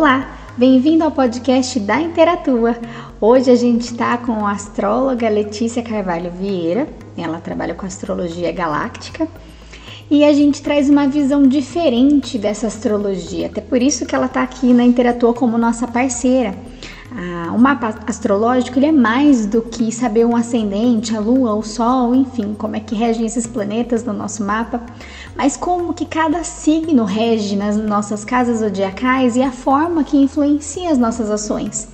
Olá, bem-vindo ao podcast da Interatua. Hoje a gente está com a astróloga Letícia Carvalho Vieira, ela trabalha com astrologia galáctica e a gente traz uma visão diferente dessa astrologia, até por isso que ela está aqui na Interatua como nossa parceira. Ah, o mapa astrológico ele é mais do que saber um ascendente, a lua, o sol, enfim, como é que regem esses planetas no nosso mapa, mas como que cada signo rege nas nossas casas zodiacais e a forma que influencia as nossas ações.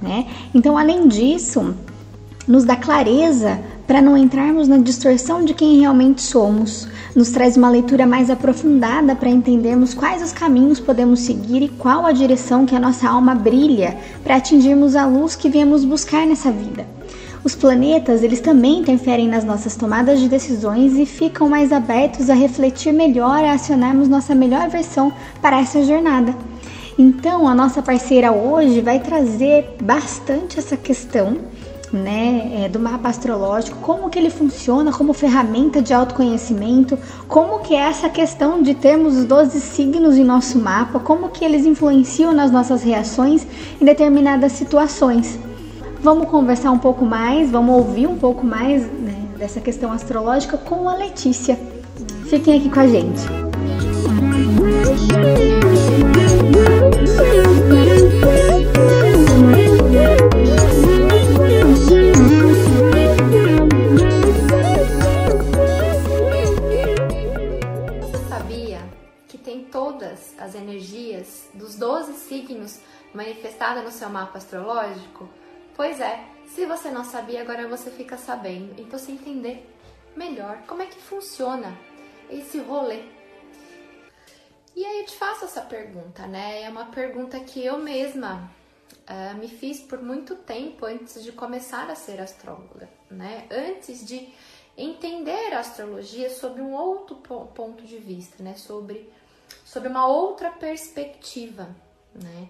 Né? Então, além disso, nos dá clareza para não entrarmos na distorção de quem realmente somos, nos traz uma leitura mais aprofundada para entendermos quais os caminhos podemos seguir e qual a direção que a nossa alma brilha para atingirmos a luz que viemos buscar nessa vida. Os planetas, eles também interferem nas nossas tomadas de decisões e ficam mais abertos a refletir melhor, a acionarmos nossa melhor versão para essa jornada. Então, a nossa parceira hoje vai trazer bastante essa questão né, é, do mapa astrológico, como que ele funciona como ferramenta de autoconhecimento, como que é essa questão de termos os 12 signos em nosso mapa, como que eles influenciam nas nossas reações em determinadas situações. Vamos conversar um pouco mais, vamos ouvir um pouco mais né, dessa questão astrológica com a Letícia. Fiquem aqui com a gente. signos manifestada no seu mapa astrológico? Pois é, se você não sabia, agora você fica sabendo. Então, você entender melhor como é que funciona esse rolê. E aí eu te faço essa pergunta, né? É uma pergunta que eu mesma uh, me fiz por muito tempo antes de começar a ser astróloga, né? Antes de entender a astrologia sobre um outro ponto de vista, né? Sobre, sobre uma outra perspectiva né?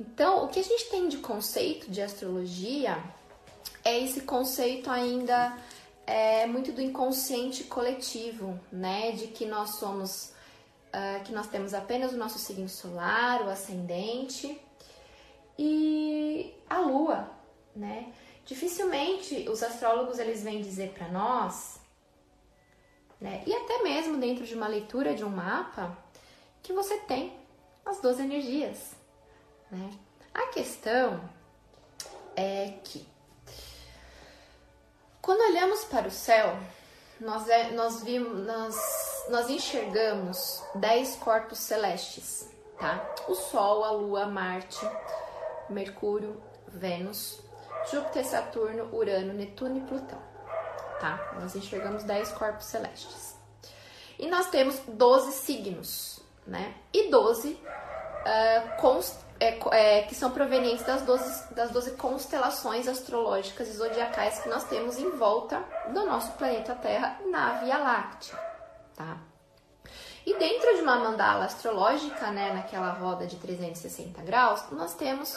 Então, o que a gente tem de conceito de astrologia é esse conceito ainda é, muito do inconsciente coletivo, né? De que nós somos, uh, que nós temos apenas o nosso signo solar, o ascendente e a lua, né? Dificilmente os astrólogos eles vêm dizer para nós, né? E até mesmo dentro de uma leitura de um mapa, que você tem as 12 energias, né? A questão é que quando olhamos para o céu, nós, é, nós, vimos, nós, nós enxergamos 10 corpos celestes, tá? O Sol, a Lua, Marte, Mercúrio, Vênus, Júpiter, Saturno, Urano, Netuno e Plutão, tá? Nós enxergamos 10 corpos celestes. E nós temos 12 signos, né? E 12 uh, const é, é, que são provenientes das 12, das 12 constelações astrológicas e zodiacais que nós temos em volta do nosso planeta Terra na Via Láctea, tá? E dentro de uma mandala astrológica, né, naquela roda de 360 graus, nós temos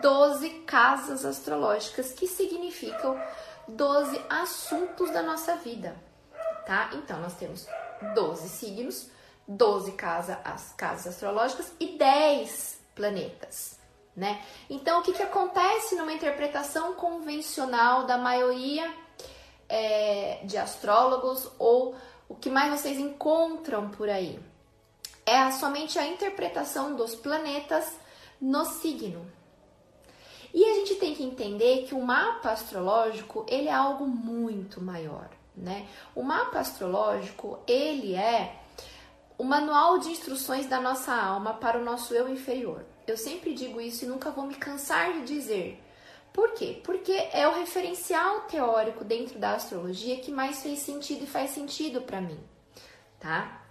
12 casas astrológicas, que significam 12 assuntos da nossa vida, tá? Então, nós temos 12 signos, 12 casa, as casas astrológicas e 10 planetas. Né? Então, o que, que acontece numa interpretação convencional da maioria é, de astrólogos ou o que mais vocês encontram por aí? É somente a interpretação dos planetas no signo. E a gente tem que entender que o mapa astrológico ele é algo muito maior, né? O mapa astrológico ele é o manual de instruções da nossa alma para o nosso eu inferior. Eu sempre digo isso e nunca vou me cansar de dizer. Por quê? Porque é o referencial teórico dentro da astrologia que mais fez sentido e faz sentido para mim, tá?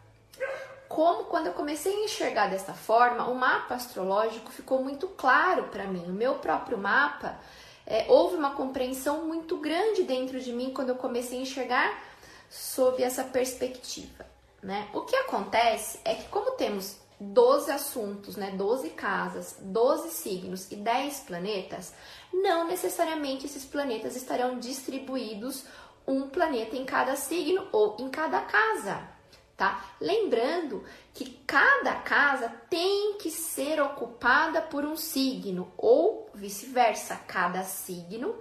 Como quando eu comecei a enxergar dessa forma, o mapa astrológico ficou muito claro para mim. O meu próprio mapa, é, houve uma compreensão muito grande dentro de mim quando eu comecei a enxergar sob essa perspectiva. Né? O que acontece é que, como temos 12 assuntos, né, 12 casas, 12 signos e 10 planetas, não necessariamente esses planetas estarão distribuídos um planeta em cada signo ou em cada casa, tá? Lembrando que cada casa tem que ser ocupada por um signo ou vice-versa, cada signo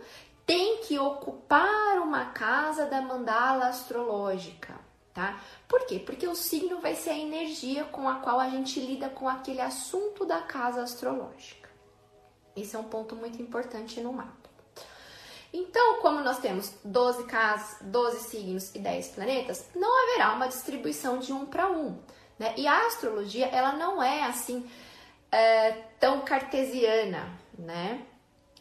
tem que ocupar uma casa da mandala astrológica, tá? Por quê? Porque o signo vai ser a energia com a qual a gente lida com aquele assunto da casa astrológica. Esse é um ponto muito importante no mapa. Então, como nós temos 12 casas, 12 signos e 10 planetas, não haverá uma distribuição de um para um. Né? E a astrologia, ela não é assim é, tão cartesiana, né?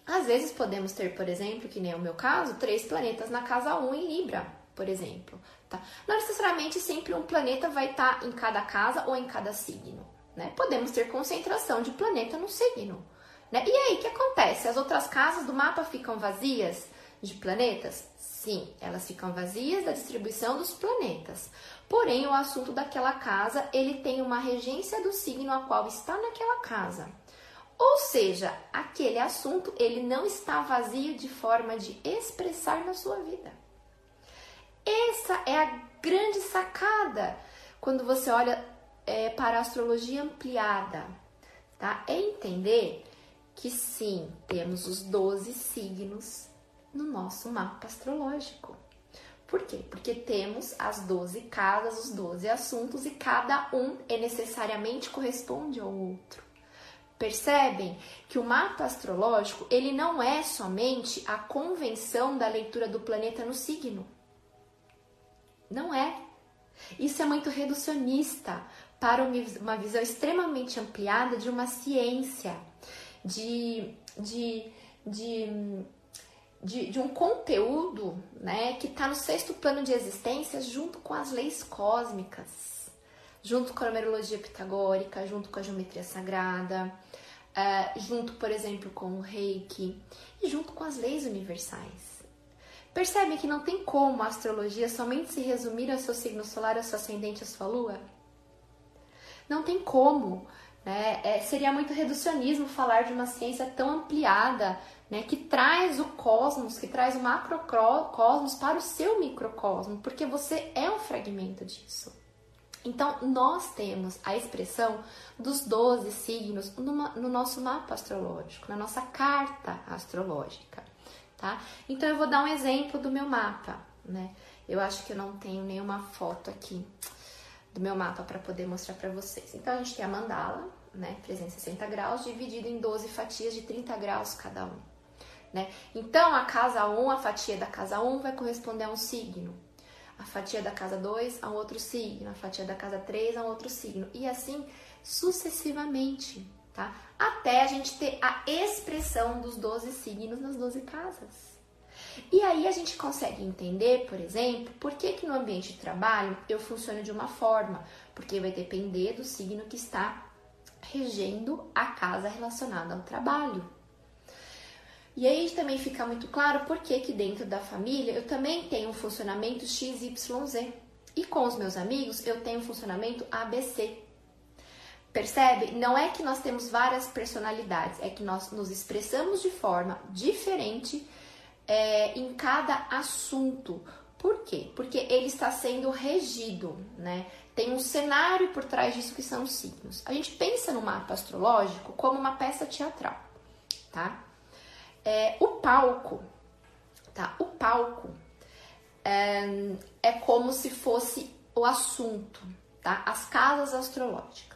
Às vezes podemos ter, por exemplo, que nem o meu caso, três planetas na casa 1 em Libra, por exemplo. Tá? Não necessariamente sempre um planeta vai estar tá em cada casa ou em cada signo. Né? Podemos ter concentração de planeta no signo. Né? E aí, o que acontece? As outras casas do mapa ficam vazias de planetas? Sim, elas ficam vazias da distribuição dos planetas. Porém, o assunto daquela casa, ele tem uma regência do signo a qual está naquela casa. Ou seja, aquele assunto, ele não está vazio de forma de expressar na sua vida. A grande sacada quando você olha é, para a astrologia ampliada, tá? É entender que sim, temos os 12 signos no nosso mapa astrológico. Por quê? Porque temos as 12 casas, os 12 assuntos e cada um é necessariamente corresponde ao outro. Percebem que o mapa astrológico, ele não é somente a convenção da leitura do planeta no signo. Não é. Isso é muito reducionista para uma visão extremamente ampliada de uma ciência de, de, de, de, de um conteúdo né, que está no sexto plano de existência junto com as leis cósmicas, junto com a numerologia pitagórica, junto com a geometria sagrada, uh, junto, por exemplo, com o reiki e junto com as leis universais. Percebe que não tem como a astrologia somente se resumir ao seu signo solar, ao seu ascendente, à sua lua? Não tem como. Né? É, seria muito reducionismo falar de uma ciência tão ampliada, né, que traz o cosmos, que traz o macrocosmos para o seu microcosmo, porque você é um fragmento disso. Então, nós temos a expressão dos 12 signos no nosso mapa astrológico, na nossa carta astrológica, tá? Então, eu vou dar um exemplo do meu mapa, né? Eu acho que eu não tenho nenhuma foto aqui do meu mapa para poder mostrar para vocês. Então a gente tem a mandala, né, 360 graus, dividido em 12 fatias de 30 graus cada um. Né? Então a casa 1, a fatia da casa 1 vai corresponder a um signo. A fatia da casa 2 a um outro signo, a fatia da casa 3 a um outro signo. E assim sucessivamente, tá? Até a gente ter a expressão dos 12 signos nas 12 casas. E aí a gente consegue entender, por exemplo, por que, que no ambiente de trabalho eu funciono de uma forma, porque vai depender do signo que está regendo a casa relacionada ao trabalho. E aí também fica muito claro por que, que dentro da família eu também tenho um funcionamento XYZ. E com os meus amigos eu tenho um funcionamento ABC. Percebe? Não é que nós temos várias personalidades, é que nós nos expressamos de forma diferente é, em cada assunto. Por quê? Porque ele está sendo regido, né? Tem um cenário por trás disso que são os signos. A gente pensa no mapa astrológico como uma peça teatral, tá? É, o palco, tá? O palco é, é como se fosse o assunto, tá? As casas astrológicas.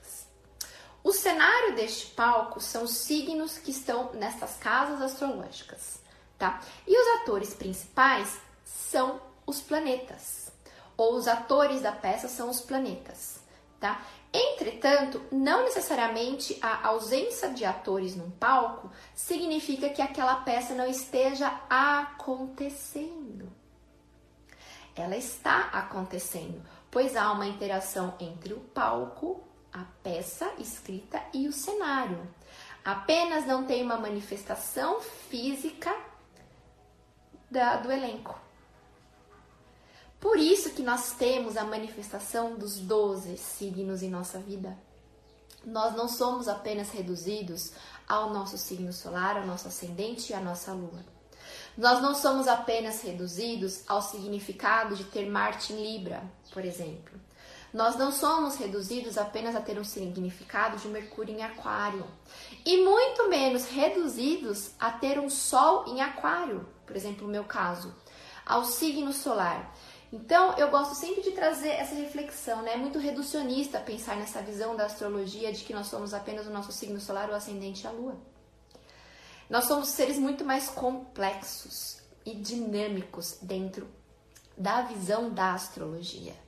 O cenário deste palco são os signos que estão nessas casas astrológicas tá? E os atores principais são os planetas, ou os atores da peça são os planetas, tá? Entretanto, não necessariamente a ausência de atores num palco significa que aquela peça não esteja acontecendo. Ela está acontecendo, pois há uma interação entre o palco, a peça escrita e o cenário. Apenas não tem uma manifestação física da, do elenco. Por isso que nós temos a manifestação dos 12 signos em nossa vida. Nós não somos apenas reduzidos ao nosso signo solar, ao nosso ascendente e à nossa lua. Nós não somos apenas reduzidos ao significado de ter Marte em Libra, por exemplo. Nós não somos reduzidos apenas a ter um significado de Mercúrio em Aquário, e muito menos reduzidos a ter um Sol em Aquário, por exemplo, no meu caso, ao signo solar. Então, eu gosto sempre de trazer essa reflexão, né? É muito reducionista pensar nessa visão da astrologia de que nós somos apenas o nosso signo solar, o ascendente e a lua. Nós somos seres muito mais complexos e dinâmicos dentro da visão da astrologia.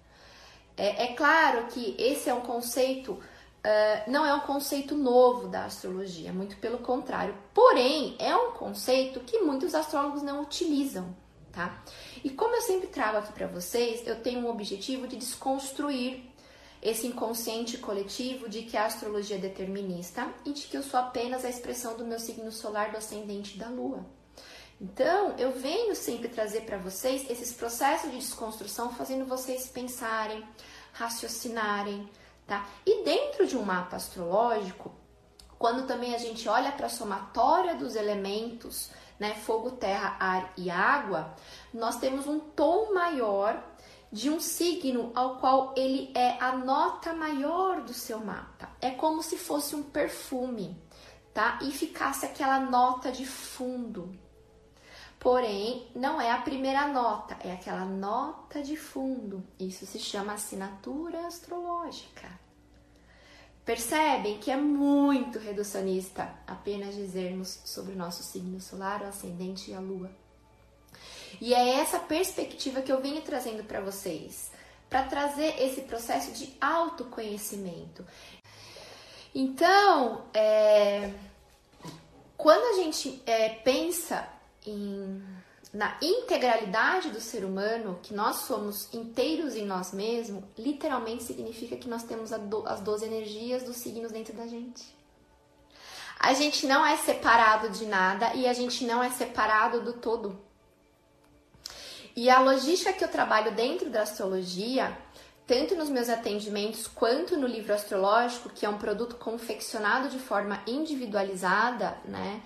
É, é claro que esse é um conceito, uh, não é um conceito novo da astrologia, muito pelo contrário. Porém, é um conceito que muitos astrólogos não utilizam, tá? E como eu sempre trago aqui para vocês, eu tenho um objetivo de desconstruir esse inconsciente coletivo de que a astrologia é determinista e de que eu sou apenas a expressão do meu signo solar do ascendente da lua. Então, eu venho sempre trazer para vocês esses processos de desconstrução, fazendo vocês pensarem, raciocinarem, tá? E dentro de um mapa astrológico, quando também a gente olha para a somatória dos elementos, né, fogo, terra, ar e água, nós temos um tom maior de um signo ao qual ele é a nota maior do seu mapa. É como se fosse um perfume, tá? E ficasse aquela nota de fundo. Porém, não é a primeira nota, é aquela nota de fundo. Isso se chama assinatura astrológica. Percebem que é muito reducionista apenas dizermos sobre o nosso signo solar, o ascendente e a lua. E é essa perspectiva que eu venho trazendo para vocês, para trazer esse processo de autoconhecimento. Então, é, quando a gente é, pensa em, na integralidade do ser humano, que nós somos inteiros em nós mesmos, literalmente significa que nós temos do, as 12 energias dos signos dentro da gente. A gente não é separado de nada e a gente não é separado do todo. E a logística que eu trabalho dentro da astrologia, tanto nos meus atendimentos quanto no livro astrológico, que é um produto confeccionado de forma individualizada, né,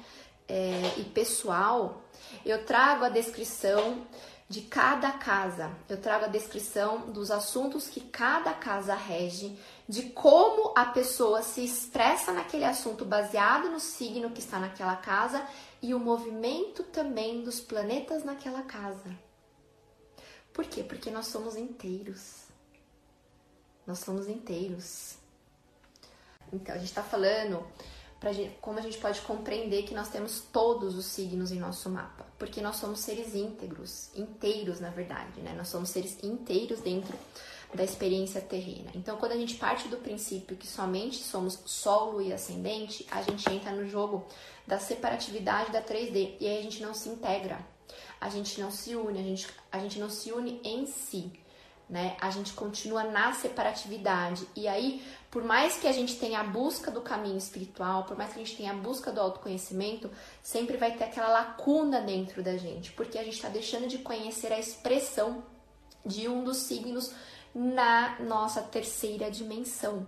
é, e pessoal, eu trago a descrição de cada casa. Eu trago a descrição dos assuntos que cada casa rege, de como a pessoa se expressa naquele assunto baseado no signo que está naquela casa e o movimento também dos planetas naquela casa. Por quê? Porque nós somos inteiros. Nós somos inteiros. Então, a gente está falando para como a gente pode compreender que nós temos todos os signos em nosso mapa, porque nós somos seres íntegros, inteiros na verdade, né? Nós somos seres inteiros dentro da experiência terrena. Então, quando a gente parte do princípio que somente somos solo e ascendente, a gente entra no jogo da separatividade da 3D e aí a gente não se integra a gente não se une, a gente, a gente não se une em si, né? A gente continua na separatividade. E aí, por mais que a gente tenha a busca do caminho espiritual, por mais que a gente tenha a busca do autoconhecimento, sempre vai ter aquela lacuna dentro da gente, porque a gente está deixando de conhecer a expressão de um dos signos na nossa terceira dimensão.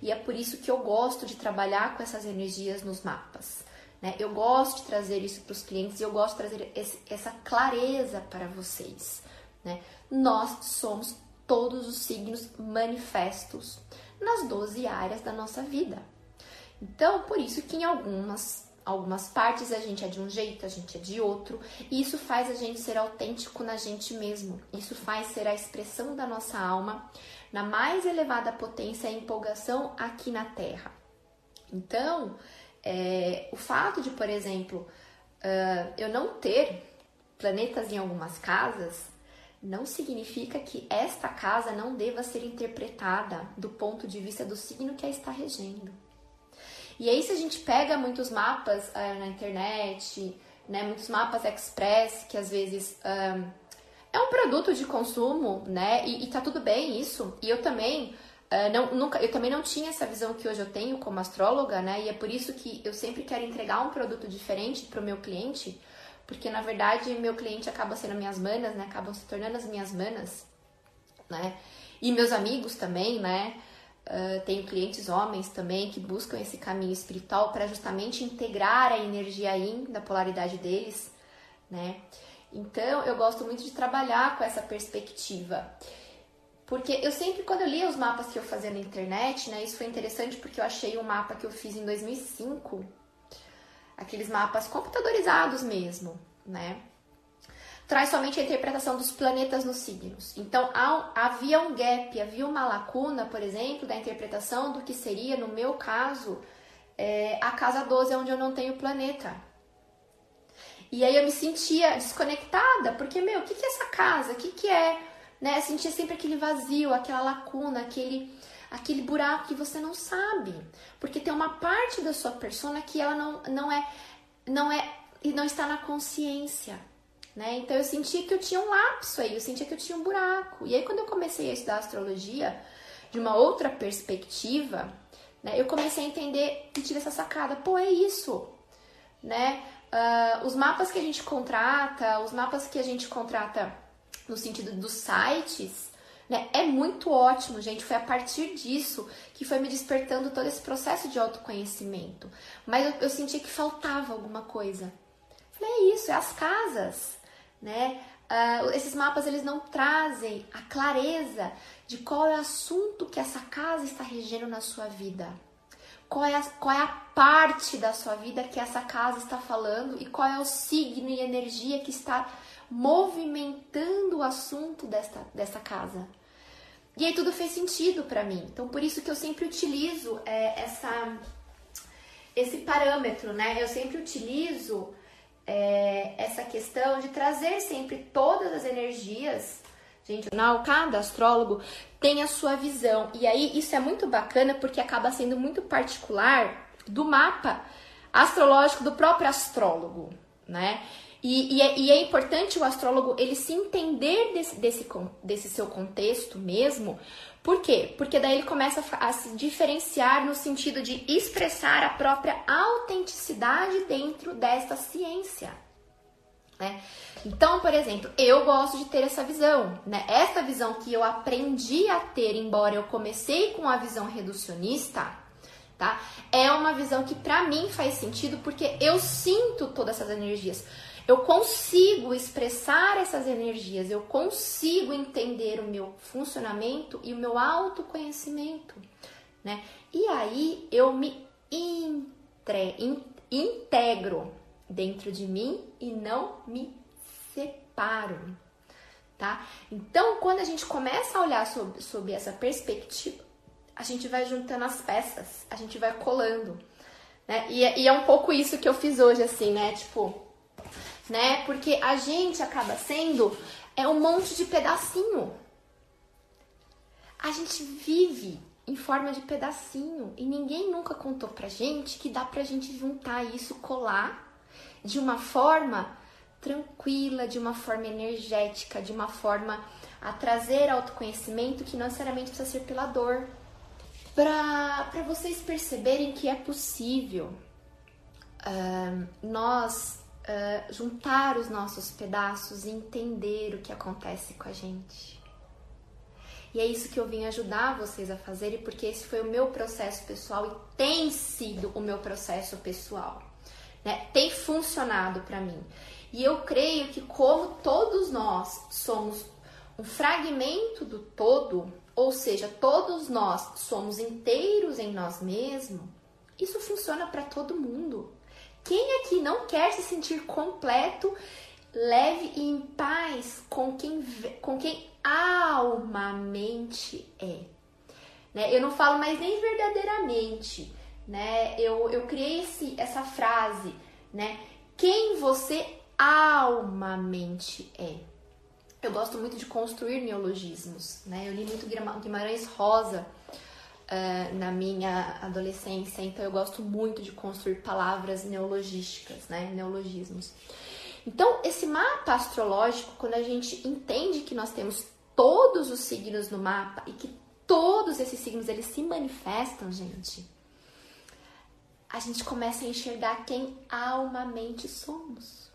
E é por isso que eu gosto de trabalhar com essas energias nos mapas. Né? Eu gosto de trazer isso para os clientes e eu gosto de trazer esse, essa clareza para vocês. Né? Nós somos todos os signos manifestos nas 12 áreas da nossa vida. Então, por isso que em algumas algumas partes a gente é de um jeito, a gente é de outro, e isso faz a gente ser autêntico na gente mesmo. Isso faz ser a expressão da nossa alma na mais elevada potência e empolgação aqui na Terra. Então, é, o fato de, por exemplo, uh, eu não ter planetas em algumas casas não significa que esta casa não deva ser interpretada do ponto de vista do signo que a está regendo. E aí, se a gente pega muitos mapas uh, na internet, né, muitos mapas express, que às vezes é um produto de consumo, né, e, e tá tudo bem isso, e eu também Uh, não, nunca, eu também não tinha essa visão que hoje eu tenho como astróloga, né? E é por isso que eu sempre quero entregar um produto diferente para o meu cliente, porque na verdade meu cliente acaba sendo minhas manas, né? Acabam se tornando as minhas manas, né? E meus amigos também, né? Uh, tenho clientes homens também que buscam esse caminho espiritual para justamente integrar a energia yin da polaridade deles, né? Então eu gosto muito de trabalhar com essa perspectiva. Porque eu sempre, quando eu lia os mapas que eu fazia na internet, né, isso foi interessante porque eu achei um mapa que eu fiz em 2005, aqueles mapas computadorizados mesmo, né? Traz somente a interpretação dos planetas nos signos. Então, havia um gap, havia uma lacuna, por exemplo, da interpretação do que seria, no meu caso, é, a casa 12, onde eu não tenho planeta. E aí eu me sentia desconectada, porque, meu, o que, que é essa casa? O que, que é? Né? Sentia sempre aquele vazio, aquela lacuna, aquele, aquele buraco que você não sabe. Porque tem uma parte da sua persona que ela não, não é, não é, e não está na consciência. Né? Então eu sentia que eu tinha um lapso aí, eu sentia que eu tinha um buraco. E aí quando eu comecei a estudar astrologia de uma outra perspectiva, né, eu comecei a entender e tive essa sacada, pô, é isso, né? Uh, os mapas que a gente contrata, os mapas que a gente contrata no sentido dos sites, né, é muito ótimo, gente. Foi a partir disso que foi me despertando todo esse processo de autoconhecimento. Mas eu, eu senti que faltava alguma coisa. Falei, é isso, é as casas, né? Uh, esses mapas eles não trazem a clareza de qual é o assunto que essa casa está regendo na sua vida qual é, a, qual é a parte da sua vida que essa casa está falando e qual é o signo e energia que está movimentando o assunto desta, dessa casa. E aí tudo fez sentido para mim. Então por isso que eu sempre utilizo é, essa, esse parâmetro, né? Eu sempre utilizo é, essa questão de trazer sempre todas as energias Gente, cada astrólogo tem a sua visão. E aí isso é muito bacana porque acaba sendo muito particular do mapa astrológico do próprio astrólogo, né? E, e, é, e, é, importante o astrólogo ele se entender desse, desse, desse seu contexto mesmo. Por quê? Porque daí ele começa a, a se diferenciar no sentido de expressar a própria autenticidade dentro desta ciência né? Então, por exemplo, eu gosto de ter essa visão, né? Essa visão que eu aprendi a ter, embora eu comecei com a visão reducionista, tá? É uma visão que para mim faz sentido porque eu sinto todas essas energias. Eu consigo expressar essas energias, eu consigo entender o meu funcionamento e o meu autoconhecimento, né? E aí eu me entre, in, integro dentro de mim e não me separo, tá? Então, quando a gente começa a olhar sobre essa perspectiva, a gente vai juntando as peças, a gente vai colando, né? E, é, e é um pouco isso que eu fiz hoje, assim, né? Tipo, né? Porque a gente acaba sendo é um monte de pedacinho. A gente vive em forma de pedacinho e ninguém nunca contou pra gente que dá pra gente juntar isso, colar de uma forma tranquila, de uma forma energética, de uma forma a trazer autoconhecimento que não necessariamente precisa ser pela dor. Para vocês perceberem que é possível uh, nós uh, juntar os nossos pedaços e entender o que acontece com a gente. E é isso que eu vim ajudar vocês a fazerem, porque esse foi o meu processo pessoal e tem sido o meu processo pessoal né? Tem funcionado para mim. E eu creio que como todos nós somos um fragmento do todo, ou seja, todos nós somos inteiros em nós mesmos, isso funciona para todo mundo. Quem aqui não quer se sentir completo, leve e em paz com quem, com quem almamente é? Né? Eu não falo mais nem verdadeiramente, né? Eu, eu criei esse, essa frase, né? Quem você almamente é. Eu gosto muito de construir neologismos, né? Eu li muito Guimarães Rosa uh, na minha adolescência, então eu gosto muito de construir palavras neologísticas, né? Neologismos. Então, esse mapa astrológico, quando a gente entende que nós temos todos os signos no mapa e que todos esses signos eles se manifestam, gente, a gente começa a enxergar quem almamente somos.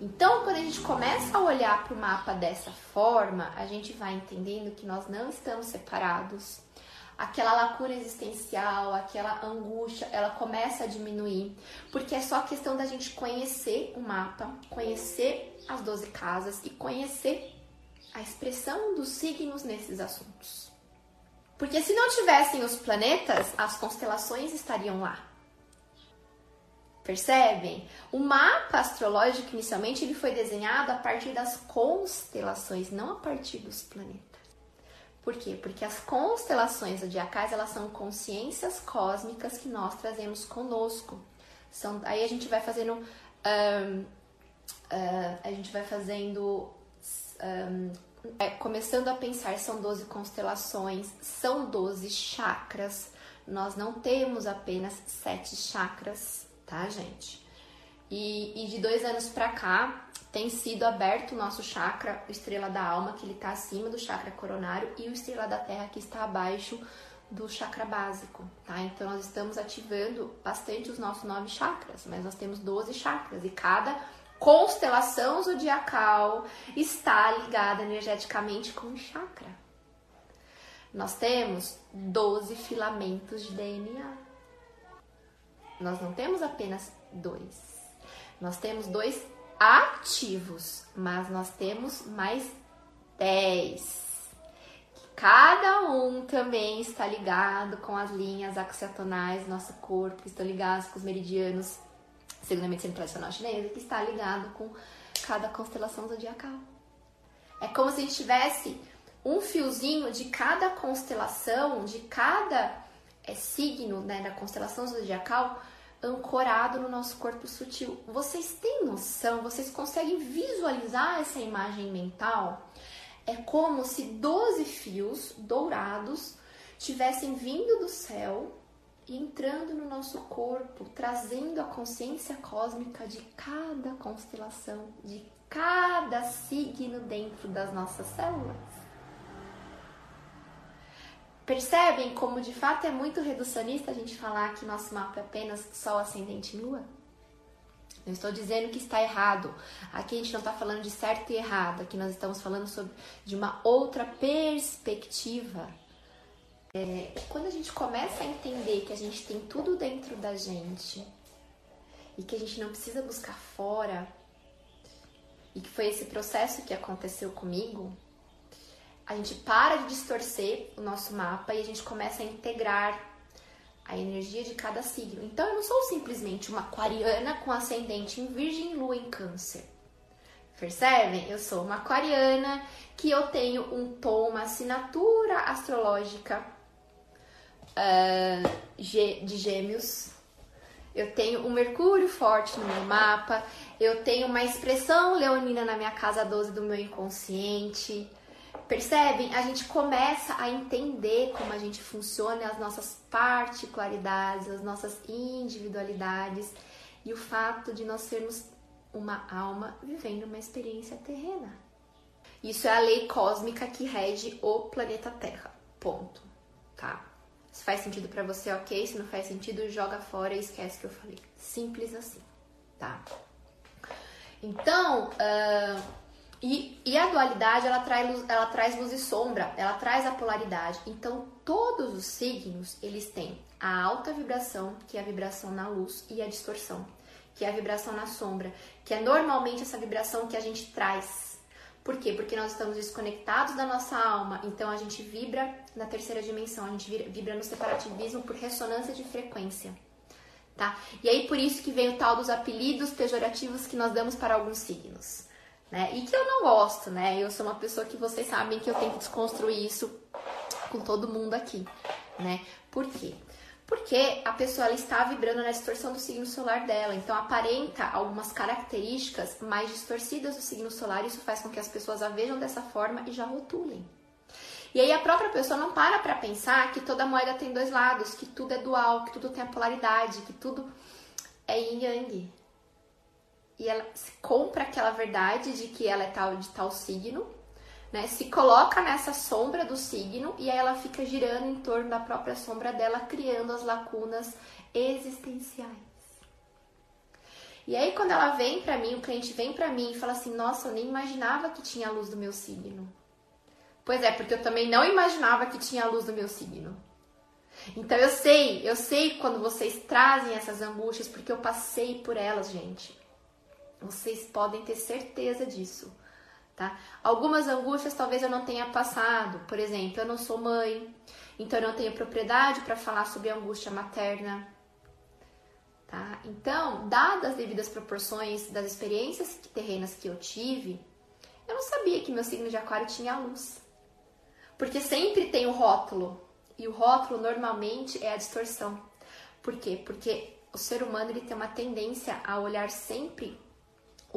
Então, quando a gente começa a olhar para o mapa dessa forma, a gente vai entendendo que nós não estamos separados. Aquela lacuna existencial, aquela angústia, ela começa a diminuir, porque é só questão da gente conhecer o mapa, conhecer as 12 casas e conhecer a expressão dos signos nesses assuntos. Porque se não tivessem os planetas, as constelações estariam lá. Percebem? O mapa astrológico inicialmente ele foi desenhado a partir das constelações, não a partir dos planetas. Por quê? Porque as constelações zodiacais elas são consciências cósmicas que nós trazemos conosco. São, aí a gente vai fazendo, um, uh, a gente vai fazendo, um, é, começando a pensar, são 12 constelações, são 12 chakras. Nós não temos apenas sete chakras, tá, gente? E, e de dois anos pra cá, tem sido aberto o nosso chakra, o estrela da alma, que ele está acima do chakra coronário, e o estrela da terra, que está abaixo do chakra básico, tá? Então nós estamos ativando bastante os nossos nove chakras, mas nós temos 12 chakras e cada constelação zodiacal está ligada energeticamente com o chakra. Nós temos 12 filamentos de DNA. Nós não temos apenas dois. Nós temos dois ativos, mas nós temos mais 10. Cada um também está ligado com as linhas axiatonais do nosso corpo, que estão ligados com os meridianos, segundo a medicina tradicional chinesa, que está ligado com cada constelação zodiacal. É como se a gente tivesse um fiozinho de cada constelação, de cada é, signo né, da constelação zodiacal, ancorado no nosso corpo sutil. Vocês têm noção? Vocês conseguem visualizar essa imagem mental? É como se 12 fios dourados tivessem vindo do céu e entrando no nosso corpo, trazendo a consciência cósmica de cada constelação, de cada signo dentro das nossas células. Percebem como de fato é muito reducionista a gente falar que nosso mapa é apenas Sol, Ascendente e Lua? Não estou dizendo que está errado. Aqui a gente não está falando de certo e errado. Aqui nós estamos falando sobre de uma outra perspectiva. É, quando a gente começa a entender que a gente tem tudo dentro da gente e que a gente não precisa buscar fora, e que foi esse processo que aconteceu comigo, a gente para de distorcer o nosso mapa e a gente começa a integrar a energia de cada signo. Então eu não sou simplesmente uma aquariana com ascendente em Virgem Lua em Câncer. Percebem? Eu sou uma aquariana que eu tenho um tom, uma assinatura astrológica uh, de gêmeos. Eu tenho um Mercúrio forte no meu mapa. Eu tenho uma expressão leonina na minha casa 12 do meu inconsciente. Percebem? A gente começa a entender como a gente funciona, as nossas particularidades, as nossas individualidades e o fato de nós sermos uma alma vivendo uma experiência terrena. Isso é a lei cósmica que rege o planeta Terra. Ponto. Tá? Se faz sentido para você, ok. Se não faz sentido, joga fora e esquece que eu falei. Simples assim, tá? Então, uh, e, e, a dualidade, ela traz, luz, ela traz luz e sombra, ela traz a polaridade. Então, todos os signos, eles têm a alta vibração, que é a vibração na luz, e a distorção, que é a vibração na sombra, que é normalmente essa vibração que a gente traz. Por quê? Porque nós estamos desconectados da nossa alma, então a gente vibra na terceira dimensão, a gente vibra no separativismo por ressonância de frequência. Tá? E aí por isso que vem o tal dos apelidos pejorativos que nós damos para alguns signos né? E que eu não gosto, né? Eu sou uma pessoa que vocês sabem que eu tenho que desconstruir isso com todo mundo aqui, né? Por quê? Porque a pessoa está vibrando na distorção do signo solar dela, então aparenta algumas características mais distorcidas do signo solar, isso faz com que as pessoas a vejam dessa forma e já rotulem. E aí a própria pessoa não para para pensar que toda moeda tem dois lados, que tudo é dual, que tudo tem a polaridade, que tudo é yin yang e ela compra aquela verdade de que ela é tal de tal signo, né? Se coloca nessa sombra do signo e aí ela fica girando em torno da própria sombra dela, criando as lacunas existenciais. E aí quando ela vem para mim, o cliente vem para mim e fala assim: "Nossa, eu nem imaginava que tinha a luz do meu signo". Pois é, porque eu também não imaginava que tinha a luz do meu signo. Então eu sei, eu sei quando vocês trazem essas angústias, porque eu passei por elas, gente. Vocês podem ter certeza disso, tá? Algumas angústias talvez eu não tenha passado, por exemplo, eu não sou mãe, então eu não tenho propriedade para falar sobre angústia materna, tá? Então, dadas as devidas proporções das experiências terrenas que eu tive, eu não sabia que meu signo de aquário tinha luz. Porque sempre tem o rótulo, e o rótulo normalmente é a distorção. Por quê? Porque o ser humano ele tem uma tendência a olhar sempre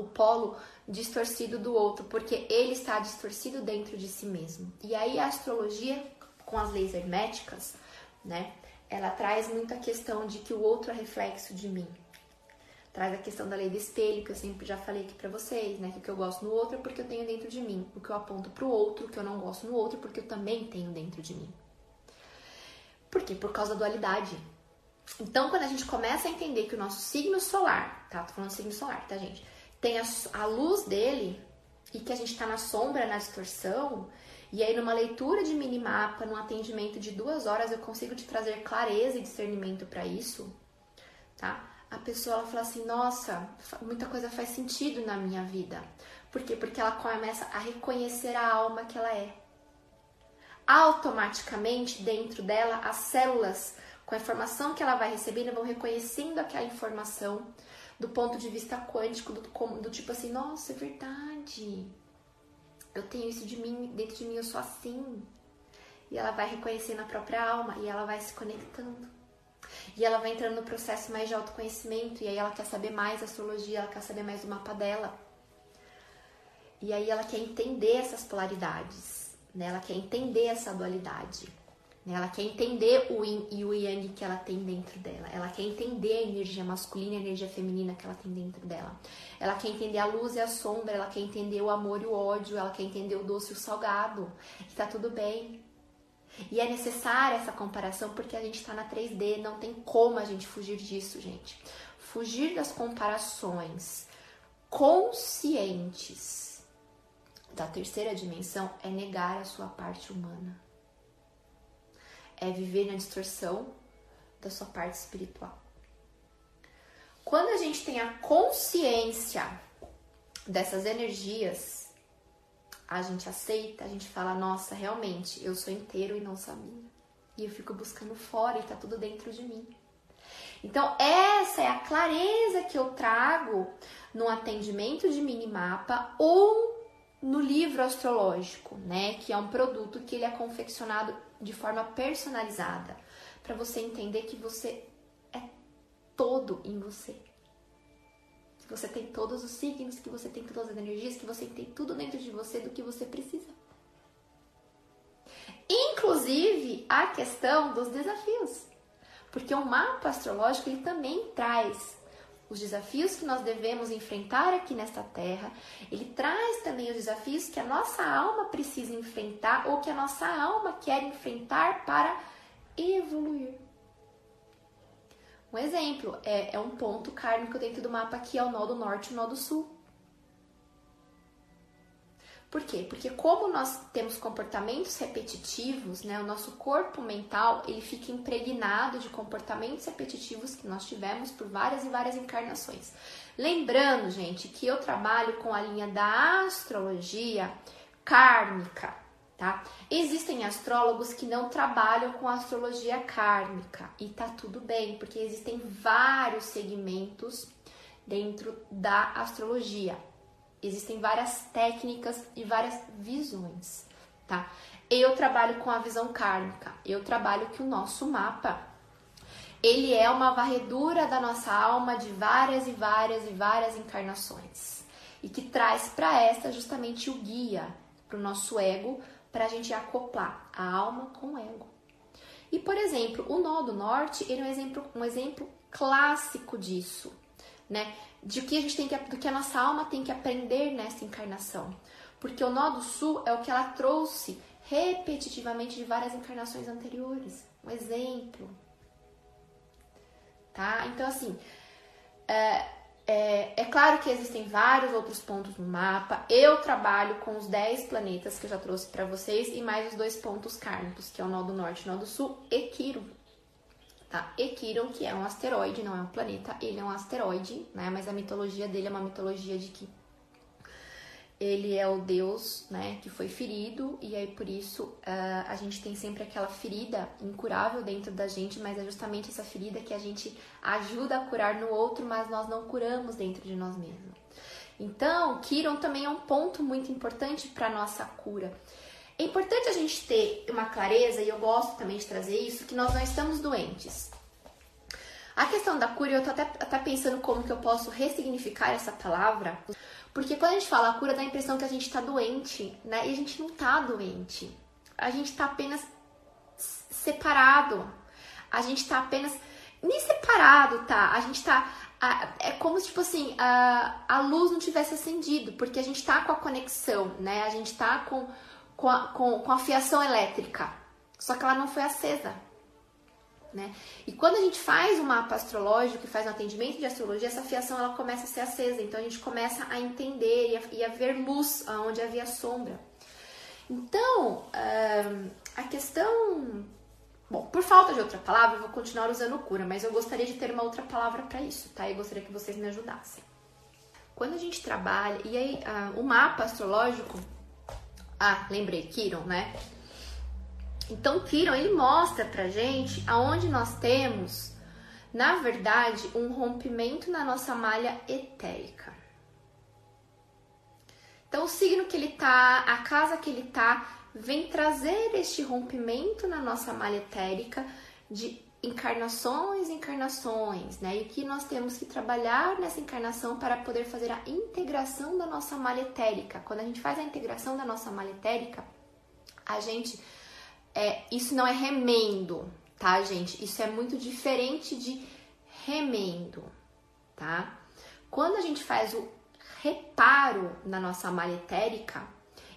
o polo distorcido do outro, porque ele está distorcido dentro de si mesmo. E aí a astrologia, com as leis herméticas, né, ela traz muito a questão de que o outro é reflexo de mim. Traz a questão da lei do espelho, que eu sempre já falei aqui pra vocês, né? Que o que eu gosto no outro é porque eu tenho dentro de mim. O que eu aponto pro outro, o que eu não gosto no outro, porque eu também tenho dentro de mim. Por quê? Por causa da dualidade. Então, quando a gente começa a entender que o nosso signo solar, tá? Tô falando signo solar, tá, gente? Tem a, a luz dele e que a gente tá na sombra, na distorção, e aí numa leitura de minimapa, num atendimento de duas horas, eu consigo te trazer clareza e discernimento para isso, tá? A pessoa ela fala assim: nossa, muita coisa faz sentido na minha vida. Por quê? Porque ela começa a reconhecer a alma que ela é. Automaticamente, dentro dela, as células com a informação que ela vai recebendo, vão reconhecendo aquela informação do ponto de vista quântico, do, do tipo assim, nossa, é verdade. Eu tenho isso de mim, dentro de mim eu sou assim. E ela vai reconhecendo a própria alma e ela vai se conectando. E ela vai entrando no processo mais de autoconhecimento, e aí ela quer saber mais astrologia, ela quer saber mais do mapa dela. E aí ela quer entender essas polaridades, né? Ela quer entender essa dualidade. Né? Ela quer entender o yin e o yang que ela tem dentro dela. Ela quer entender a energia masculina e a energia feminina que ela tem dentro dela. Ela quer entender a luz e a sombra. Ela quer entender o amor e o ódio. Ela quer entender o doce e o salgado. Que tá tudo bem. E é necessária essa comparação porque a gente está na 3D. Não tem como a gente fugir disso, gente. Fugir das comparações conscientes da terceira dimensão é negar a sua parte humana é viver na distorção da sua parte espiritual. Quando a gente tem a consciência dessas energias, a gente aceita, a gente fala, nossa, realmente, eu sou inteiro e não sabia. E eu fico buscando fora e tá tudo dentro de mim. Então, essa é a clareza que eu trago no atendimento de minimapa ou no livro astrológico, né, que é um produto que ele é confeccionado de forma personalizada, para você entender que você é todo em você. Que você tem todos os signos, que você tem todas as energias, que você tem tudo dentro de você do que você precisa. Inclusive a questão dos desafios. Porque o mapa astrológico ele também traz os desafios que nós devemos enfrentar aqui nesta terra, ele traz também os desafios que a nossa alma precisa enfrentar ou que a nossa alma quer enfrentar para evoluir. Um exemplo é, é um ponto kármico dentro do mapa que é o nó do norte e o nó do sul. Por quê? Porque como nós temos comportamentos repetitivos, né, o nosso corpo mental ele fica impregnado de comportamentos repetitivos que nós tivemos por várias e várias encarnações. Lembrando, gente, que eu trabalho com a linha da astrologia kármica, tá? Existem astrólogos que não trabalham com astrologia kármica e tá tudo bem, porque existem vários segmentos dentro da astrologia. Existem várias técnicas e várias visões, tá? Eu trabalho com a visão kármica. Eu trabalho que o nosso mapa ele é uma varredura da nossa alma de várias e várias e várias encarnações e que traz para essa justamente o guia para o nosso ego para a gente acoplar a alma com o ego. E por exemplo, o nó do norte ele é um exemplo, um exemplo clássico disso, né? de que a gente tem que, do que a nossa alma tem que aprender nessa encarnação. Porque o nó do sul é o que ela trouxe repetitivamente de várias encarnações anteriores. Um exemplo. Tá? Então, assim, é, é, é, claro que existem vários outros pontos no mapa. Eu trabalho com os 10 planetas que eu já trouxe para vocês e mais os dois pontos kármicos, que é o nó do norte e nó do sul, e Quiro tá? Equiron, que é um asteroide, não é um planeta, ele é um asteroide, né? Mas a mitologia dele é uma mitologia de que ele é o Deus, né, que foi ferido, e aí por isso uh, a gente tem sempre aquela ferida incurável dentro da gente, mas é justamente essa ferida que a gente ajuda a curar no outro, mas nós não curamos dentro de nós mesmos. Então, Kiron também é um ponto muito importante para nossa cura. É importante a gente ter uma clareza, e eu gosto também de trazer isso, que nós não estamos doentes. A questão da cura, eu tô até, até pensando como que eu posso ressignificar essa palavra, porque quando a gente fala cura, dá a impressão que a gente tá doente, né? E a gente não tá doente. A gente tá apenas separado. A gente tá apenas. Nem separado, tá? A gente tá. É como se, tipo assim, a, a luz não tivesse acendido, porque a gente tá com a conexão, né? A gente tá com, com, a, com, com a fiação elétrica. Só que ela não foi acesa. Né? E quando a gente faz um mapa astrológico e faz um atendimento de astrologia, essa fiação ela começa a ser acesa. Então a gente começa a entender e a, e a ver luz onde havia sombra. Então, a questão. Bom, por falta de outra palavra, eu vou continuar usando cura, mas eu gostaria de ter uma outra palavra para isso, tá? Eu gostaria que vocês me ajudassem. Quando a gente trabalha, e aí uh, o mapa astrológico. Ah, lembrei, Kiron, né? Então, Kiron, ele mostra pra gente aonde nós temos, na verdade, um rompimento na nossa malha etérica. Então, o signo que ele tá, a casa que ele tá, vem trazer este rompimento na nossa malha etérica de encarnações, encarnações, né? E que nós temos que trabalhar nessa encarnação para poder fazer a integração da nossa malha etérica. Quando a gente faz a integração da nossa malha etérica, a gente é, isso não é remendo, tá, gente? Isso é muito diferente de remendo, tá? Quando a gente faz o reparo na nossa malha etérica,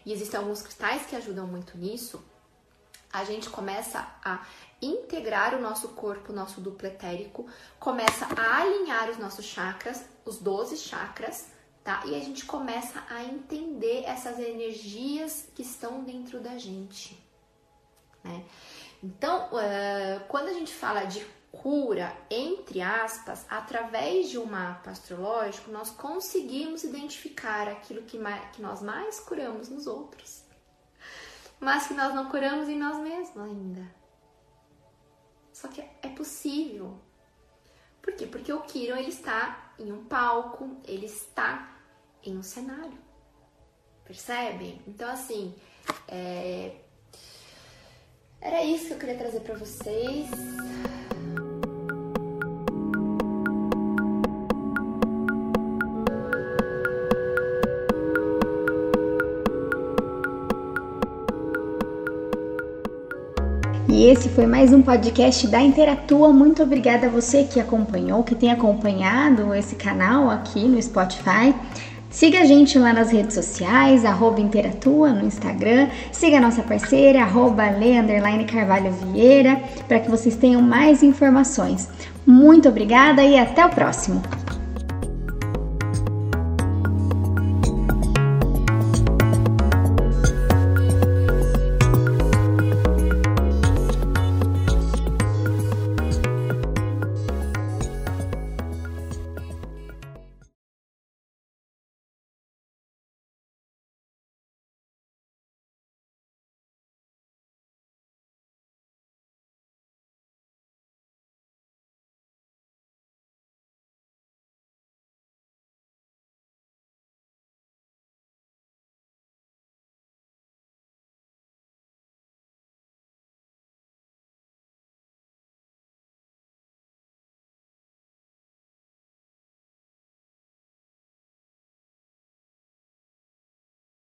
e existem alguns cristais que ajudam muito nisso, a gente começa a integrar o nosso corpo, o nosso duplo etérico, começa a alinhar os nossos chakras, os 12 chakras, tá? E a gente começa a entender essas energias que estão dentro da gente né? Então, uh, quando a gente fala de cura, entre aspas, através de um mapa astrológico, nós conseguimos identificar aquilo que, mais, que nós mais curamos nos outros, mas que nós não curamos em nós mesmos ainda. Só que é possível. Por quê? Porque o Kiron ele está em um palco, ele está em um cenário. Percebem? Então, assim, é, era isso que eu queria trazer para vocês. Esse foi mais um podcast da Interatua. Muito obrigada a você que acompanhou, que tem acompanhado esse canal aqui no Spotify. Siga a gente lá nas redes sociais, arroba Interatua no Instagram. Siga a nossa parceira, arroba Carvalho Vieira, para que vocês tenham mais informações. Muito obrigada e até o próximo!